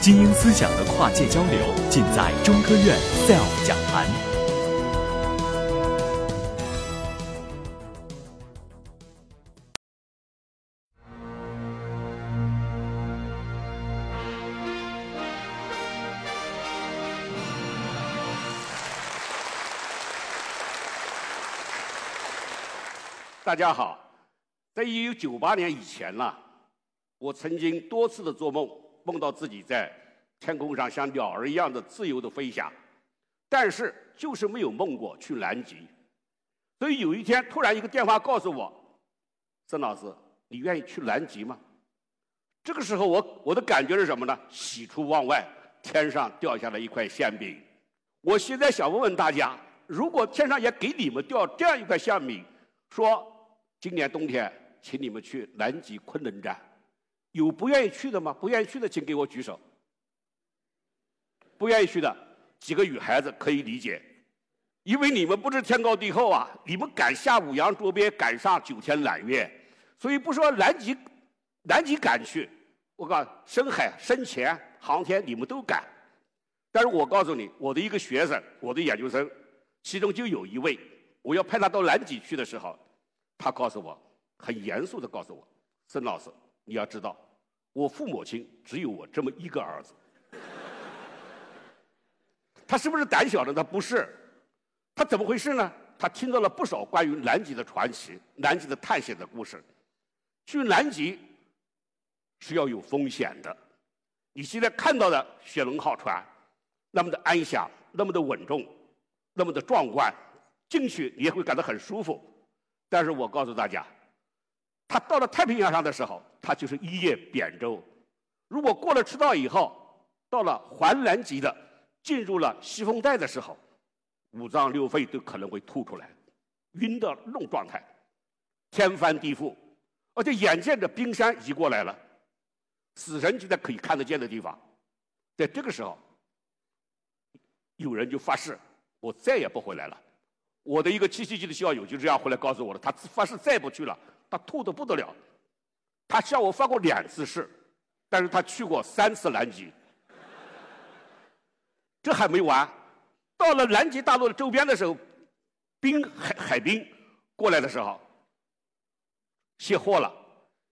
精英思想的跨界交流，尽在中科院 SELF 讲坛。大家好，在一九九八年以前呢，我曾经多次的做梦，梦到自己在天空上像鸟儿一样的自由的飞翔，但是就是没有梦过去南极。所以有一天突然一个电话告诉我，曾老师，你愿意去南极吗？这个时候我我的感觉是什么呢？喜出望外，天上掉下来一块馅饼。我现在想问问大家，如果天上也给你们掉这样一块馅饼，说。今年冬天，请你们去南极昆仑站，有不愿意去的吗？不愿意去的，请给我举手。不愿意去的几个女孩子可以理解，因为你们不知天高地厚啊，你们敢下五洋捉鳖，敢上九天揽月，所以不说南极，南极敢去，我告诉深海、深潜、航天，你们都敢。但是我告诉你，我的一个学生，我的研究生，其中就有一位，我要派他到南极去的时候。他告诉我，很严肃的告诉我，孙老师，你要知道，我父母亲只有我这么一个儿子。他是不是胆小的？他不是，他怎么回事呢？他听到了不少关于南极的传奇、南极的探险的故事。去南极是要有风险的。你现在看到的雪龙号船，那么的安详，那么的稳重，那么的壮观，进去你也会感到很舒服。但是我告诉大家，他到了太平洋上的时候，他就是一叶扁舟。如果过了赤道以后，到了环南极的，进入了西风带的时候，五脏六肺都可能会吐出来，晕的那种状态，天翻地覆，而且眼见着冰山移过来了，死神就在可以看得见的地方，在这个时候，有人就发誓，我再也不回来了。我的一个七七级的校友就这样回来告诉我的，他发誓再不去了，他吐得不得了。他向我发过两次誓，但是他去过三次南极。这还没完，到了南极大陆的周边的时候，冰海海冰过来的时候，卸货了。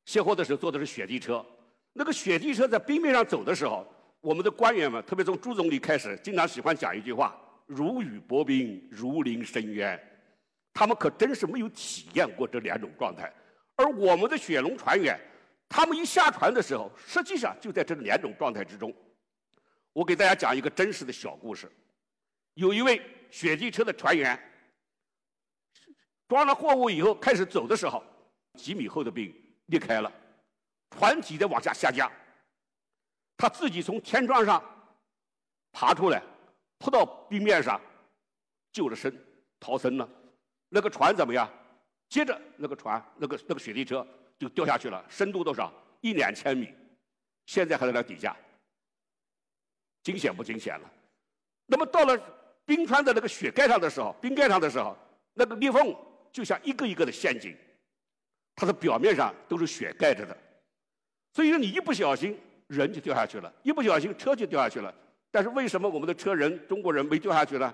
卸货的时候坐的是雪地车，那个雪地车在冰面上走的时候，我们的官员们，特别从朱总理开始，经常喜欢讲一句话。如履薄冰，如临深渊，他们可真是没有体验过这两种状态。而我们的雪龙船员，他们一下船的时候，实际上就在这两种状态之中。我给大家讲一个真实的小故事：有一位雪地车的船员，装了货物以后开始走的时候，几米厚的冰裂开了，船体在往下下降，他自己从天窗上爬出来。扑到冰面上，救了生，逃生了。那个船怎么样？接着那个船，那个那个雪地车就掉下去了。深度多少？一两千米。现在还在那底下，惊险不惊险了？那么到了冰川的那个雪盖上的时候，冰盖上的时候，那个裂缝就像一个一个的陷阱，它的表面上都是雪盖着的。所以说你一不小心，人就掉下去了；一不小心，车就掉下去了。但是为什么我们的车人中国人没掉下去呢？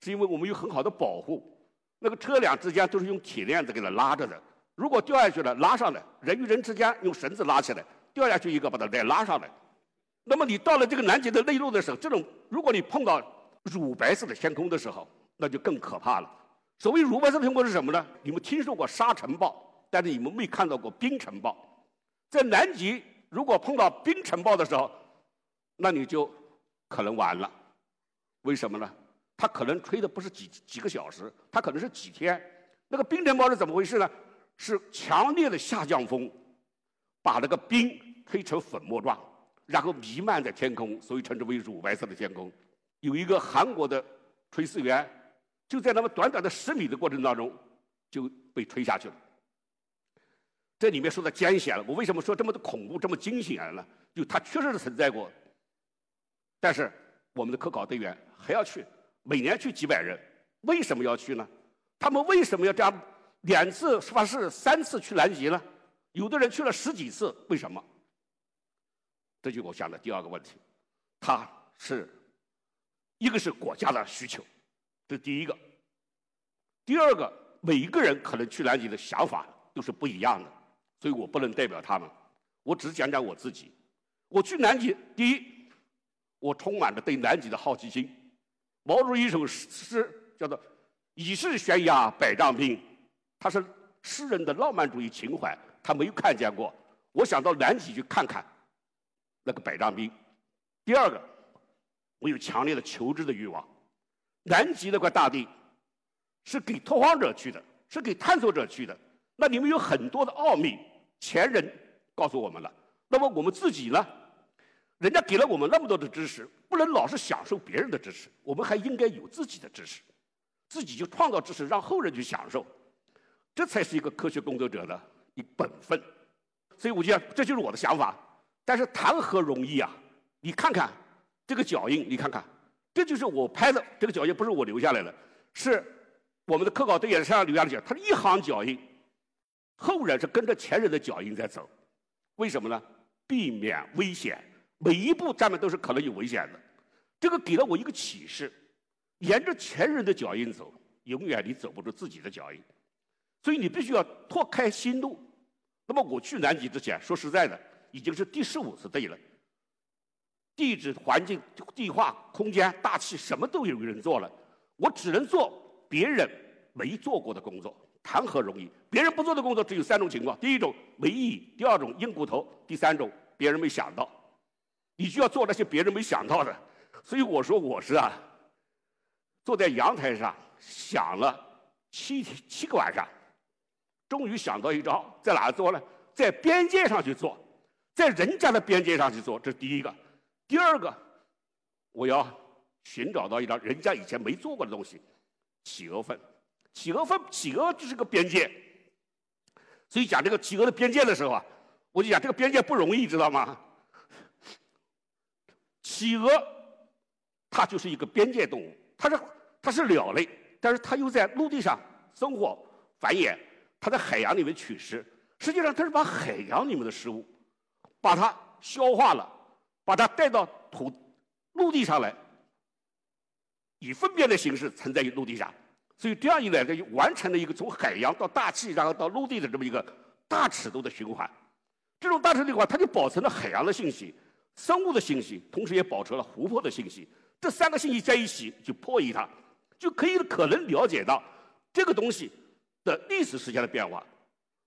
是因为我们有很好的保护，那个车辆之间都是用铁链子给它拉着的。如果掉下去了，拉上来，人与人之间用绳子拉起来，掉下去一个把它再拉上来。那么你到了这个南极的内陆的时候，这种如果你碰到乳白色的天空的时候，那就更可怕了。所谓乳白色的天空是什么呢？你们听说过沙尘暴，但是你们没看到过冰尘暴。在南极，如果碰到冰尘暴的时候，那你就。可能完了，为什么呢？它可能吹的不是几几个小时，它可能是几天。那个冰尘暴是怎么回事呢？是强烈的下降风，把那个冰吹成粉末状，然后弥漫在天空，所以称之为乳白色的天空。有一个韩国的炊事员，就在那么短短的十米的过程当中就被吹下去了。这里面说的艰险了，我为什么说这么的恐怖、这么惊险呢？就它确实是存在过。但是我们的科考队员还要去，每年去几百人，为什么要去呢？他们为什么要这样两次发誓、三次去南极呢？有的人去了十几次，为什么？这就我想的第二个问题。它是一个是国家的需求，这第一个。第二个，每一个人可能去南极的想法都是不一样的，所以我不能代表他们。我只讲讲我自己。我去南极，第一，我充满着对南极的好奇心。毛主席一首诗叫做“已是悬崖百丈冰”，他是诗人的浪漫主义情怀，他没有看见过。我想到南极去看看那个百丈冰。第二个，我有强烈的求知的欲望。南极那块大地是给拓荒者去的，是给探索者去的。那里面有很多的奥秘，前人告诉我们了。那么我们自己呢？人家给了我们那么多的知识，不能老是享受别人的知识，我们还应该有自己的知识，自己就创造知识，让后人去享受，这才是一个科学工作者的一本分。所以我觉得这就是我的想法。但是谈何容易啊！你看看这个脚印，你看看，这就是我拍的这个脚印，不是我留下来的，是我们的科考队员身上留下的脚，他是一行脚印，后人是跟着前人的脚印在走，为什么呢？避免危险，每一步上面都是可能有危险的。这个给了我一个启示：沿着前人的脚印走，永远你走不出自己的脚印。所以你必须要拓开新路。那么我去南极之前，说实在的，已经是第十五次对了。地质环境、地化、空间、大气，什么都有人做了，我只能做别人没做过的工作，谈何容易？别人不做的工作只有三种情况：第一种没意义；第二种硬骨头；第三种别人没想到。你就要做那些别人没想到的。所以我说我是啊，坐在阳台上想了七七个晚上，终于想到一招，在哪做呢？在边界上去做，在人家的边界上去做，这是第一个。第二个，我要寻找到一张人家以前没做过的东西——企鹅粪。企鹅粪，企鹅就是个边界。所以讲这个企鹅的边界的时候啊，我就讲这个边界不容易，知道吗？企鹅它就是一个边界动物，它是它是鸟类，但是它又在陆地上生活繁衍，它在海洋里面取食。实际上，它是把海洋里面的食物把它消化了，把它带到土陆地上来，以粪便的形式存在于陆地上。所以这样一来，它就完成了一个从海洋到大气，然后到陆地的这么一个大尺度的循环。这种大尺度的话，它就保存了海洋的信息、生物的信息，同时也保存了湖泊的信息。这三个信息在一起就破译它，就可以可能了解到这个东西的历史时间的变化。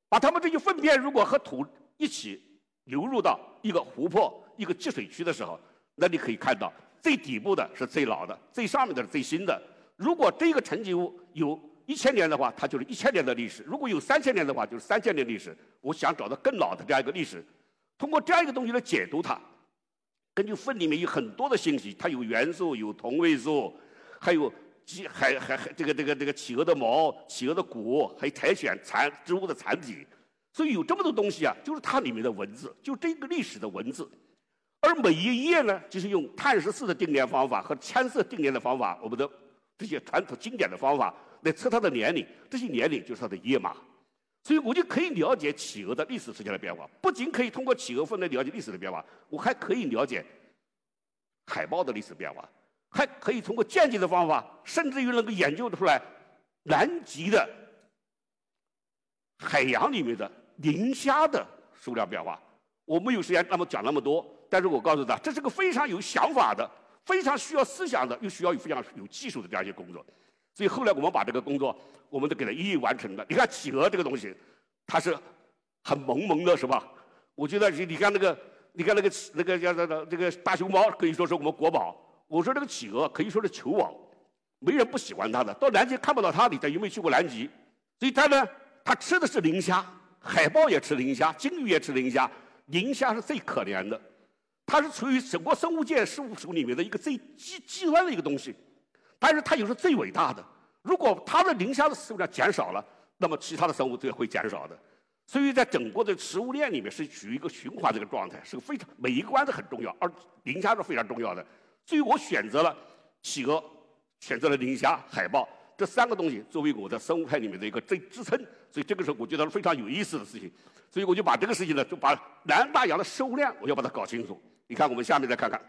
把它们这些粪便如果和土一起流入到一个湖泊、一个积水区的时候，那你可以看到最底部的是最老的，最上面的是最新的。如果这个沉积物有一千年的话，它就是一千年的历史；如果有三千年的话，就是三千年历史。我想找到更老的这样一个历史，通过这样一个东西来解读它。根据粪里面有很多的信息，它有元素、有同位素，还有鸡、还还还这个这个这个企鹅的毛、企鹅的骨，还有苔藓残植物的残体。所以有这么多东西啊，就是它里面的文字，就这个历史的文字。而每一页呢，就是用碳十四的定年方法和铅色定年的方法，我们的。这些传统经典的方法来测它的年龄，这些年龄就是它的页码，所以我就可以了解企鹅的历史时间的变化。不仅可以通过企鹅粪来了解历史的变化，我还可以了解海豹的历史变化，还可以通过间接的方法，甚至于能够研究出来南极的海洋里面的磷虾的数量变化。我没有时间那么讲那么多，但是我告诉他，这是个非常有想法的。非常需要思想的，又需要非常有技术的这样一些工作，所以后来我们把这个工作，我们都给它一一完成了。你看企鹅这个东西，它是很萌萌的，是吧？我觉得你你看那个，你看那个那个叫那这个大熊猫，可以说是我们国宝。我说这个企鹅可以说是球王，没人不喜欢它的。到南极看不到它，你有没有去过南极？所以它呢，它吃的是磷虾，海豹也吃磷虾，鲸鱼也吃磷虾，磷虾是最可怜的。它是处于整个生物界事物属里面的一个最极极端的一个东西，但是它又是最伟大的。如果它的磷虾的数量减少了，那么其他的生物就会减少的。所以在整个的食物链里面是处于一个循环这个状态，是个非常每一个关都很重要，而磷虾是非常重要的。所以我选择了企鹅，选择了磷虾、海豹这三个东西作为我的生物派里面的一个最支撑。所以这个时候我觉得是非常有意思的事情。所以我就把这个事情呢，就把南大洋的食物链我要把它搞清楚。你看，我们下面再看看，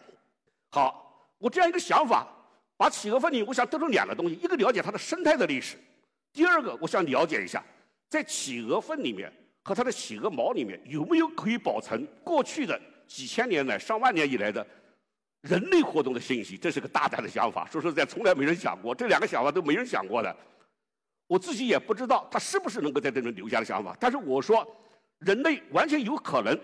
好，我这样一个想法，把企鹅粪里，我想得出两个东西：一个了解它的生态的历史；第二个，我想了解一下，在企鹅粪里面和它的企鹅毛里面有没有可以保存过去的几千年来、上万年以来的人类活动的信息。这是个大胆的想法，说实在，从来没人想过，这两个想法都没人想过的。我自己也不知道他是不是能够在这里留下的想法，但是我说，人类完全有可能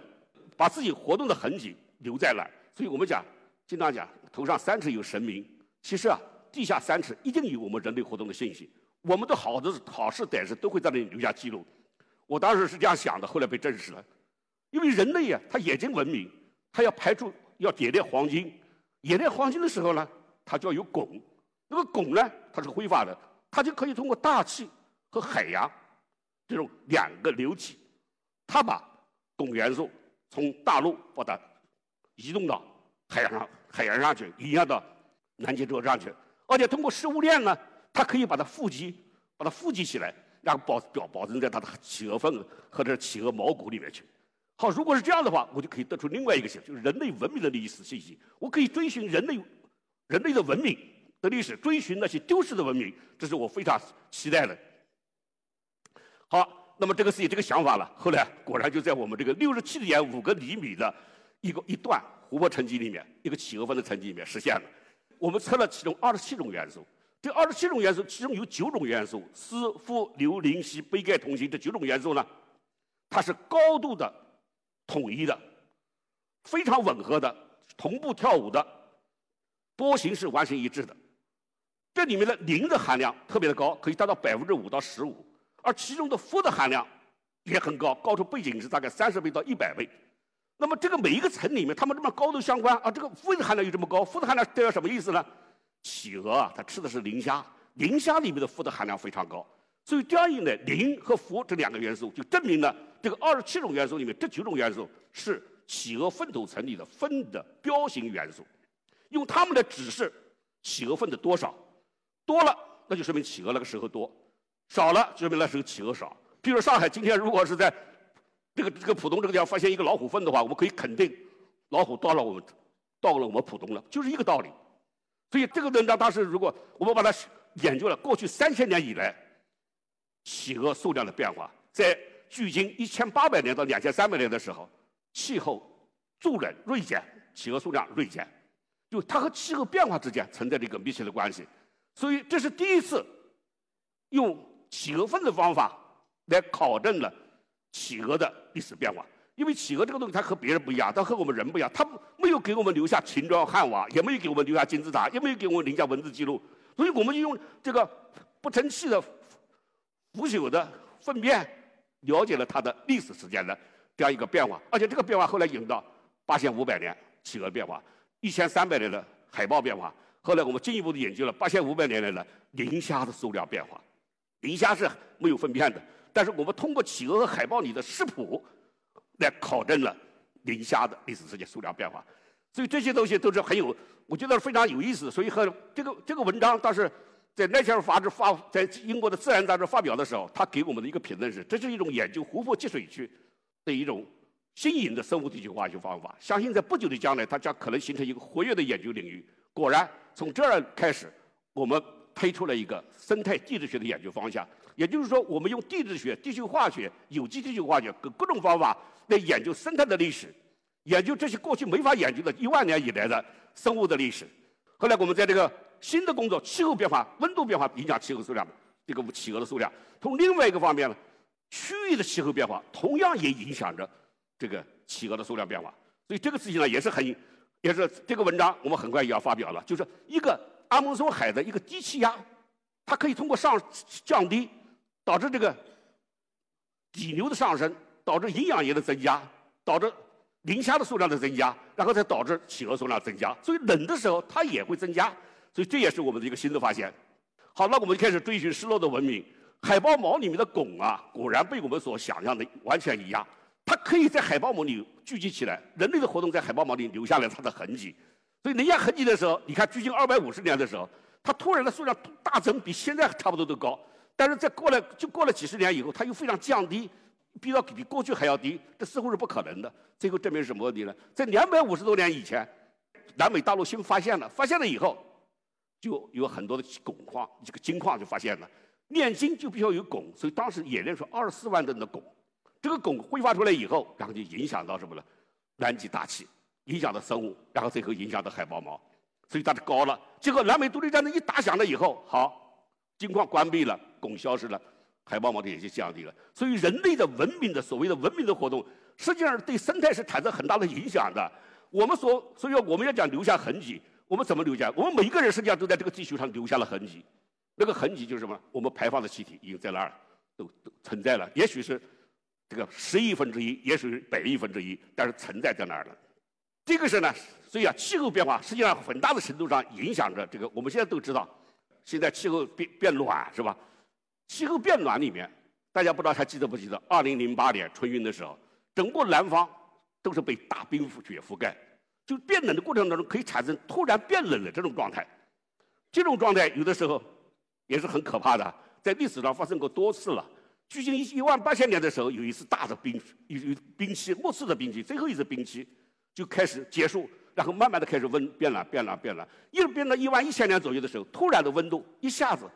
把自己活动的痕迹留在那儿。所以我们讲，经常讲头上三尺有神明，其实啊，地下三尺一定有我们人类活动的信息。我们的好的好事歹事都会在那里留下记录。我当时是这样想的，后来被证实了。因为人类呀，他眼睛文明，他要排出要冶炼黄金，冶炼黄金的时候呢，它就要有汞，那个汞呢，它是挥发的。它就可以通过大气和海洋这种两个流体，它把汞元素从大陆把它移动到海洋上，海洋上去，移压到南极洲上去，而且通过食物链呢，它可以把它富集，把它富集起来，然后保保保存在它的企鹅粪或者企鹅毛骨里面去。好，如果是这样的话，我就可以得出另外一个信，就是人类文明的历史信息。我可以追寻人类人类的文明。的历史，追寻那些丢失的文明，这是我非常期待的。好，那么这个是有这个想法了。后来果然就在我们这个六十七点五个厘米的一个一段湖泊沉积里面，一个企鹅粪的沉积里面实现了。我们测了其中二十七种元素，这二十七种元素其中有九种元素，是、氟、硫、磷、硒、钡、钙、铜、锌这九种元素呢，它是高度的统一的，非常吻合的，同步跳舞的，波形是完全一致的。这里面的磷的含量特别的高，可以达到百分之五到十五，而其中的氟的含量也很高，高出背景是大概三十倍到一百倍。那么这个每一个层里面，它们这么高度相关，而这个氟的含量又这么高，氟的含量代表什么意思呢？企鹅啊，它吃的是磷虾，磷虾里面的氟的含量非常高，所以这样一来，磷和氟这两个元素就证明了这个二十七种元素里面这九种元素是企鹅粪土层里的粪的标型元素，用它们来指示企鹅粪的多少。多了，那就说明企鹅那个时候多；少了，就说明那时候企鹅少。比如上海今天如果是在这个这个浦东这个地方发现一个老虎粪的话，我们可以肯定老虎到了我们到了我们浦东了，就是一个道理。所以这个文章当时如果我们把它研究了过去三千年以来企鹅数量的变化，在距今一千八百年到两千三百年的时候，气候骤冷锐减，企鹅数量锐减，就它和气候变化之间存在着一个密切的关系。所以这是第一次用企鹅粪的方法来考证了企鹅的历史变化。因为企鹅这个东西它和别人不一样，它和我们人不一样，它没有给我们留下秦砖汉瓦，也没有给我们留下金字塔，也没有给我们留下文字记录。所以我们就用这个不成器的腐朽的粪便，了解了它的历史时间的这样一个变化。而且这个变化后来引到八千五百年企鹅变化，一千三百年的海豹变化。后来我们进一步的研究了八千五百年来的磷虾的数量变化，磷虾是没有粪便的，但是我们通过企鹅和海豹里的食谱来考证了磷虾的历史时间数量变化，所以这些东西都是很有，我觉得非常有意思。所以和这个这个文章当时在《Nature》杂志发在英国的《自然》杂志发表的时候，他给我们的一个评论是：这是一种研究湖泊积水区的一种新颖的生物地球化学方法，相信在不久的将来，它将可能形成一个活跃的研究领域。果然。从这儿开始，我们推出了一个生态地质学的研究方向。也就是说，我们用地质学、地球化学、有机地球化学各各种方法来研究生态的历史，研究这些过去没法研究的一万年以来的生物的历史。后来，我们在这个新的工作，气候变化、温度变化影响气候数量，这个企鹅的数量。从另外一个方面呢，区域的气候变化同样也影响着这个企鹅的数量变化。所以，这个事情呢，也是很。也是这个文章，我们很快也要发表了。就是一个阿蒙索海的一个低气压，它可以通过上降低，导致这个底流的上升，导致营养液的增加，导致磷虾的数量的增加，然后再导致企鹅数量增加。所以冷的时候它也会增加。所以这也是我们的一个新的发现。好，那我们就开始追寻失落的文明。海豹毛里面的汞啊，果然被我们所想象的完全一样。它可以在海豹毛里聚集起来，人类的活动在海豹毛里留下了它的痕迹，所以留下痕迹的时候，你看距今二百五十年的时候，它突然的数量大增，比现在差不多都高。但是在过了就过了几十年以后，它又非常降低，逼到比过去还要低，这似乎是不可能的。最后证明是什么问题呢？在两百五十多年以前，南美大陆新发现了，发现了以后，就有很多的汞矿，这个金矿就发现了。炼金就必须要有汞，所以当时冶炼出二十四万吨的汞。这个汞挥发出来以后，然后就影响到什么呢？南极大气，影响到生物，然后最后影响到海豹毛，所以它就高了。结果南美独立战争一打响了以后，好，金矿关闭了，汞消失了，海豹毛的也就降低了。所以人类的文明的所谓的文明的活动，实际上对生态是产生很大的影响的。我们所所以我们要讲留下痕迹，我们怎么留下？我们每一个人实际上都在这个地球上留下了痕迹。那个痕迹就是什么？我们排放的气体已经在那儿都都存在了，也许是这个十亿分之一，也许是百亿分之一，但是存在在那儿了。这个是呢，所以啊，气候变化实际上很大的程度上影响着这个。我们现在都知道，现在气候变变暖是吧？气候变暖里面，大家不知道还记得不记得？二零零八年春运的时候，整个南方都是被大冰覆雪覆盖，就变冷的过程当中可以产生突然变冷的这种状态。这种状态有的时候。也是很可怕的，在历史上发生过多次了。距今一一万八千年的时候，有一次大的冰，有冰期，末次的冰期，最后一次冰期就开始结束，然后慢慢的开始温变暖，变暖，变暖，一直变到一万一千年左右的时候，突然的温度一下子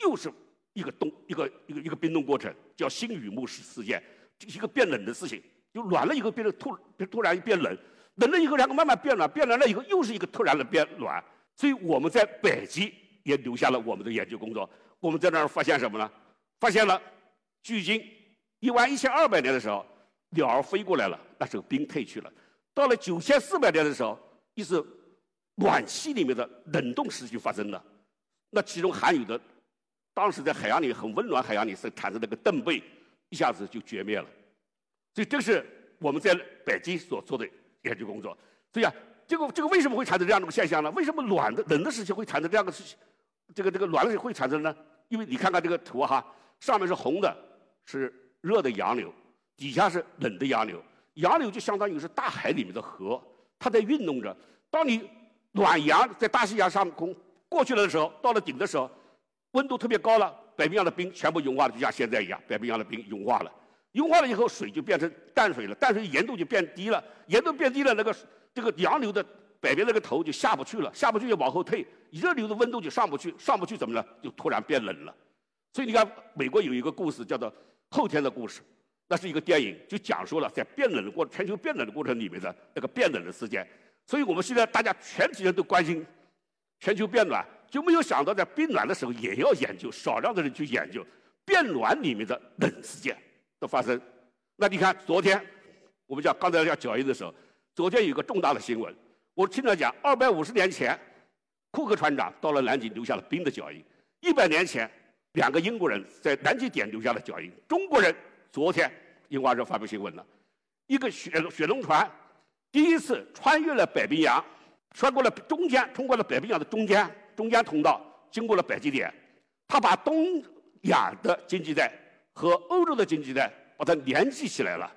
又是一个冻，一个一个一个冰冻过程，叫新雨木事事件，一个变冷的事情，就暖了以后变得突突然变冷，冷了以后然后慢慢变暖，变暖了以后又是一个突然的变暖，所以我们在北极。也留下了我们的研究工作。我们在那儿发现什么呢？发现了，距今一万一千二百年的时候，鸟儿飞过来了，那时候冰退去了。到了九千四百年的时候，一是暖气里面的冷冻时期发生了。那其中含有的，当时在海洋里很温暖海洋里是产生那个冻贝，一下子就绝灭了。所以这是我们在北极所做的研究工作。所以啊，这个这个为什么会产生这样的现象呢？为什么暖的冷的时期会产生这样的事情？这个这个暖的会产生呢？因为你看看这个图哈，上面是红的，是热的洋流，底下是冷的洋流。洋流就相当于是大海里面的河，它在运动着。当你暖洋在大西洋上空过去了的时候，到了顶的时候，温度特别高了，北冰洋的冰全部融化了，就像现在一样，北冰洋的冰融化了。融化了以后，水就变成淡水了，淡水盐度就变低了，盐度变低了，那个这个洋流的。北边那个头就下不去了，下不去就往后退，热流的温度就上不去，上不去怎么了？就突然变冷了。所以你看，美国有一个故事叫做《后天的故事》，那是一个电影，就讲述了在变冷的过全球变冷的过程里面的那个变冷的事件。所以我们现在大家全体人都关心全球变暖，就没有想到在变暖的时候也要研究，少量的人去研究变暖里面的冷事件的发生。那你看，昨天我们讲刚才讲脚印的时候，昨天有一个重大的新闻。我听他讲，二百五十年前，库克船长到了南极留下了冰的脚印；一百年前，两个英国人在南极点留下了脚印。中国人昨天英华社发布新闻了，一个雪雪龙船第一次穿越了北冰洋，穿过了中间，通过了北冰洋的中间中间通道，经过了北极点，他把东亚的经济带和欧洲的经济带把它联系起来了，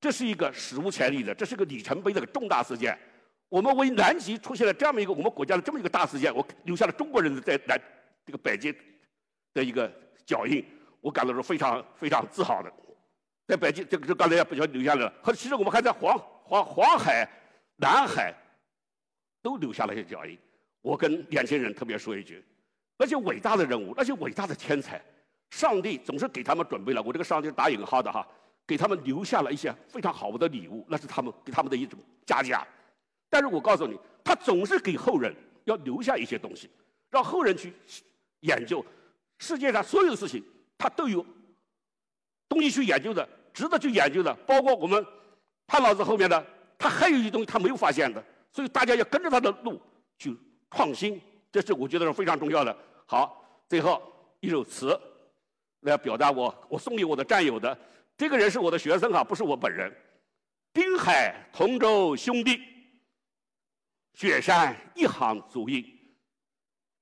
这是一个史无前例的，这是个里程碑的重大事件。我们为南极出现了这样一个我们国家的这么一个大事件，我留下了中国人在南这个北极的一个脚印，我感到是非常非常自豪的。在北京，这个这刚才不小心留下来了。和其实我们还在黄黄黄海、南海都留下了一些脚印。我跟年轻人特别说一句：那些伟大的人物，那些伟大的天才，上帝总是给他们准备了。我这个上帝打引号的哈，给他们留下了一些非常好的礼物，那是他们给他们的一种嘉奖。但是我告诉你，他总是给后人要留下一些东西，让后人去研究世界上所有事情，他都有东西去研究的，值得去研究的。包括我们潘老师后面的，他还有一些东西他没有发现的，所以大家要跟着他的路去创新，这是我觉得是非常重要的。好，最后一首词来表达我我送给我的战友的，这个人是我的学生哈，不是我本人，滨海同舟兄弟。雪山一行足印，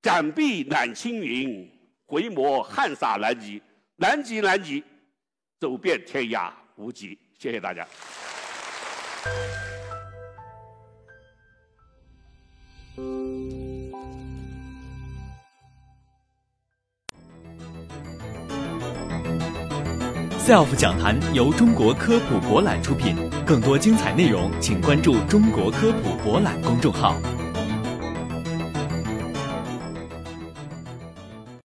展臂揽青云，回眸汉洒南极，南极南极，走遍天涯无极。谢谢大家。SELF 讲坛由中国科普博览出品，更多精彩内容请关注中国科普博览公众号。